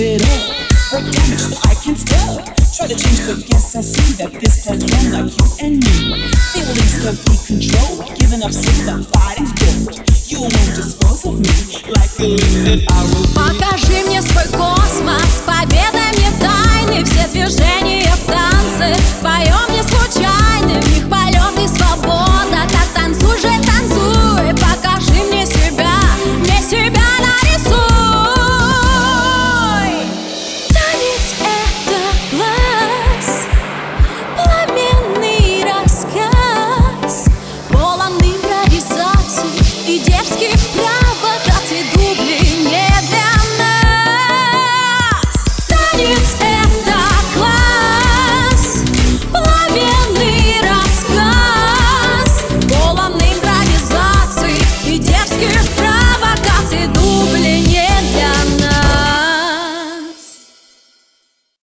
it up. What damage I can tell. Try to change, but guess I see that this plan ran like you and me. Feelings can be controlled, giving up sleep, I'm fighting. You won't dispose of me like a limb arrow.